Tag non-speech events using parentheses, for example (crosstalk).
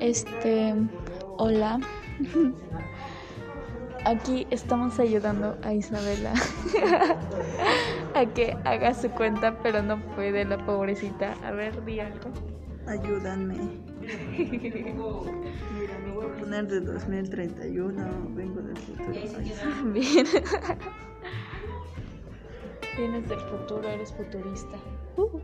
Este, hola. (laughs) Aquí estamos ayudando a Isabela (laughs) a que haga su cuenta, pero no puede la pobrecita. A ver, di algo. Ayúdanme. Mira, me voy a poner de 2031. Vengo del futuro. Bien. Vienes del futuro, eres futurista. Uh.